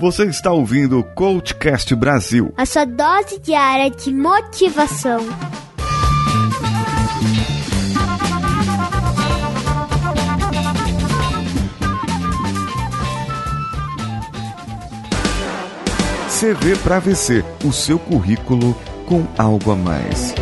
Você está ouvindo o Coachcast Brasil. A sua dose diária de motivação. CV para VC, o seu currículo com algo a mais.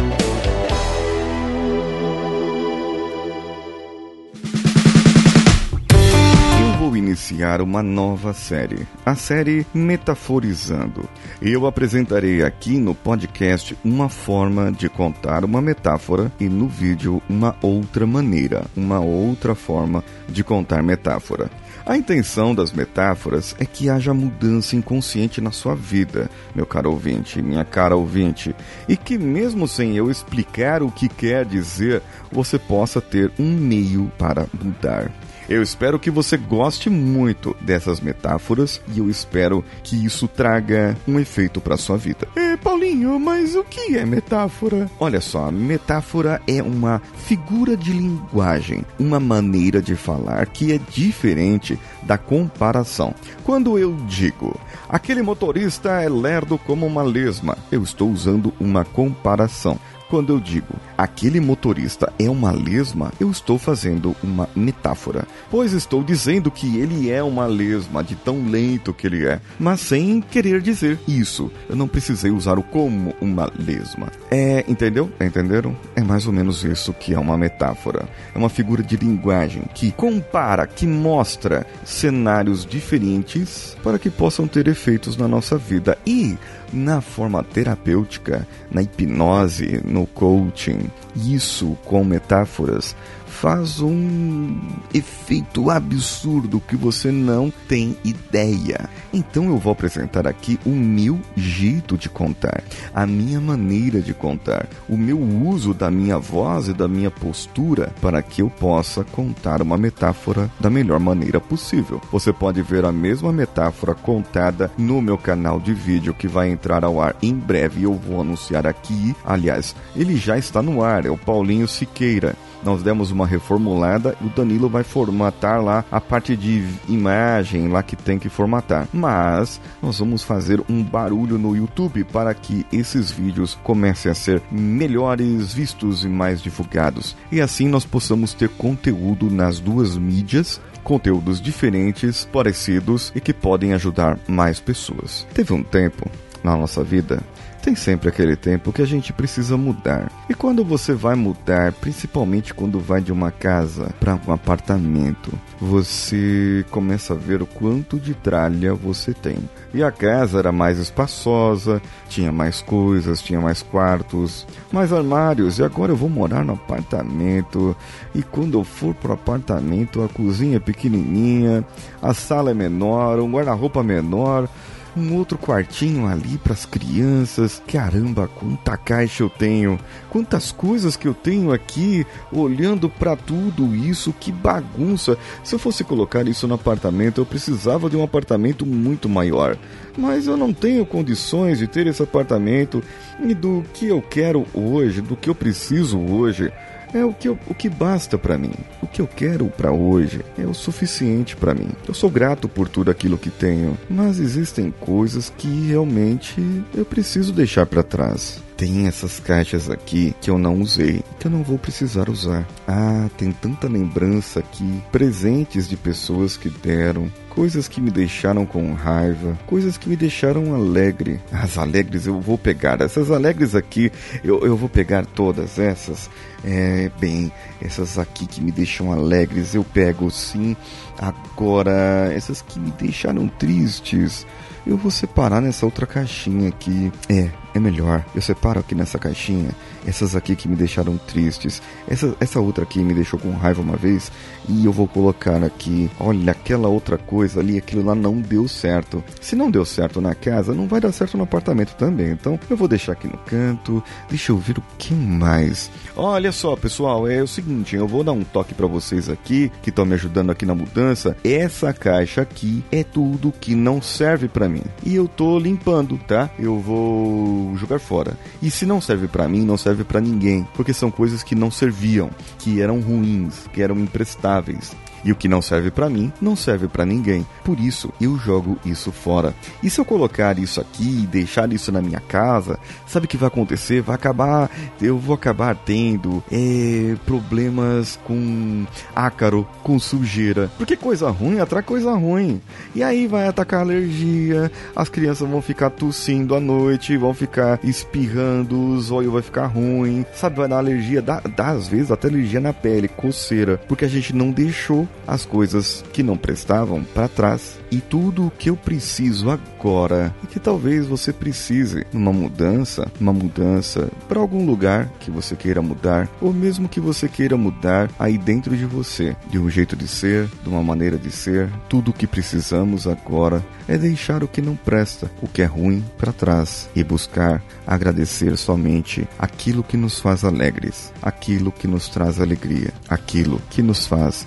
Iniciar uma nova série, a série Metaforizando. Eu apresentarei aqui no podcast uma forma de contar uma metáfora e no vídeo uma outra maneira, uma outra forma de contar metáfora. A intenção das metáforas é que haja mudança inconsciente na sua vida, meu caro ouvinte, minha cara ouvinte, e que mesmo sem eu explicar o que quer dizer, você possa ter um meio para mudar. Eu espero que você goste muito dessas metáforas e eu espero que isso traga um efeito para sua vida. É, Paulinho, mas o que é metáfora? Olha só, metáfora é uma figura de linguagem, uma maneira de falar que é diferente da comparação. Quando eu digo aquele motorista é lerdo como uma lesma, eu estou usando uma comparação. Quando eu digo aquele motorista é uma lesma, eu estou fazendo uma metáfora, pois estou dizendo que ele é uma lesma de tão lento que ele é, mas sem querer dizer isso. Eu não precisei usar o como uma lesma. É, entendeu? Entenderam? É mais ou menos isso que é uma metáfora. É uma figura de linguagem que compara, que mostra cenários diferentes para que possam ter efeitos na nossa vida e na forma terapêutica, na hipnose, no coaching, isso com metáforas faz um efeito absurdo que você não tem ideia. Então eu vou apresentar aqui o meu jeito de contar, a minha maneira de contar, o meu uso da minha voz e da minha postura para que eu possa contar uma metáfora da melhor maneira possível. Você pode ver a mesma metáfora contada no meu canal de vídeo que vai entrar ao ar em breve. Eu vou anunciar aqui. Aliás, ele já está no ar, é o Paulinho Siqueira nós demos uma reformulada e o Danilo vai formatar lá a parte de imagem lá que tem que formatar. Mas nós vamos fazer um barulho no YouTube para que esses vídeos comecem a ser melhores vistos e mais divulgados. E assim nós possamos ter conteúdo nas duas mídias conteúdos diferentes, parecidos e que podem ajudar mais pessoas. Teve um tempo na nossa vida tem sempre aquele tempo que a gente precisa mudar. E quando você vai mudar, principalmente quando vai de uma casa para um apartamento, você começa a ver o quanto de tralha você tem. E a casa era mais espaçosa, tinha mais coisas, tinha mais quartos, mais armários. E agora eu vou morar no apartamento. E quando eu for pro apartamento, a cozinha é pequenininha, a sala é menor, um guarda-roupa menor um outro quartinho ali para as crianças. Caramba, quanta caixa eu tenho, quantas coisas que eu tenho aqui, olhando para tudo isso, que bagunça. Se eu fosse colocar isso no apartamento, eu precisava de um apartamento muito maior. Mas eu não tenho condições de ter esse apartamento e do que eu quero hoje, do que eu preciso hoje é o que, eu, o que basta para mim. O que eu quero para hoje é o suficiente para mim. Eu sou grato por tudo aquilo que tenho, mas existem coisas que realmente eu preciso deixar para trás. Tem essas caixas aqui que eu não usei, que eu não vou precisar usar. Ah, tem tanta lembrança aqui, presentes de pessoas que deram, coisas que me deixaram com raiva, coisas que me deixaram alegre. As alegres eu vou pegar, essas alegres aqui eu, eu vou pegar todas essas. É, bem, essas aqui que me deixam alegres eu pego sim. Agora, essas que me deixaram tristes eu vou separar nessa outra caixinha aqui. É, é melhor. Eu separo aqui nessa caixinha essas aqui que me deixaram tristes. Essa, essa outra aqui me deixou com raiva uma vez. E eu vou colocar aqui. Olha, aquela outra coisa ali, aquilo lá não deu certo. Se não deu certo na casa, não vai dar certo no apartamento também. Então eu vou deixar aqui no canto. Deixa eu ver o que mais. Olha só, pessoal, é o seguinte: eu vou dar um toque para vocês aqui que estão me ajudando aqui na mudança. Essa caixa aqui é tudo que não serve para mim. E eu tô limpando, tá? Eu vou jogar fora. E se não serve para mim, não serve para ninguém, porque são coisas que não serviam, que eram ruins, que eram imprestáveis. E o que não serve para mim, não serve para ninguém. Por isso, eu jogo isso fora. E se eu colocar isso aqui e deixar isso na minha casa, sabe o que vai acontecer? Vai acabar, eu vou acabar tendo é, problemas com ácaro, com sujeira. Porque coisa ruim atrai coisa ruim. E aí vai atacar alergia, as crianças vão ficar tossindo à noite, vão ficar espirrando, os olhos vai ficar ruim, sabe? Vai dar alergia, dá, dá às vezes até alergia na pele, coceira, porque a gente não deixou as coisas que não prestavam para trás. E tudo o que eu preciso agora, e que talvez você precise, uma mudança, uma mudança para algum lugar que você queira mudar, ou mesmo que você queira mudar aí dentro de você, de um jeito de ser, de uma maneira de ser, tudo o que precisamos agora é deixar o que não presta, o que é ruim para trás e buscar agradecer somente aquilo que nos faz alegres, aquilo que nos traz alegria, aquilo que nos faz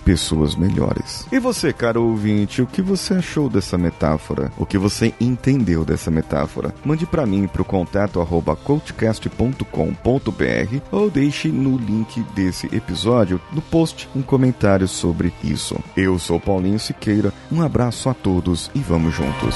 pessoas melhores. E você, caro ouvinte, o que você achou dessa metáfora? O que você entendeu dessa metáfora? Mande para mim para o contato arroba coachcast.com.br ou deixe no link desse episódio no post um comentário sobre isso. Eu sou Paulinho Siqueira, um abraço a todos e vamos juntos.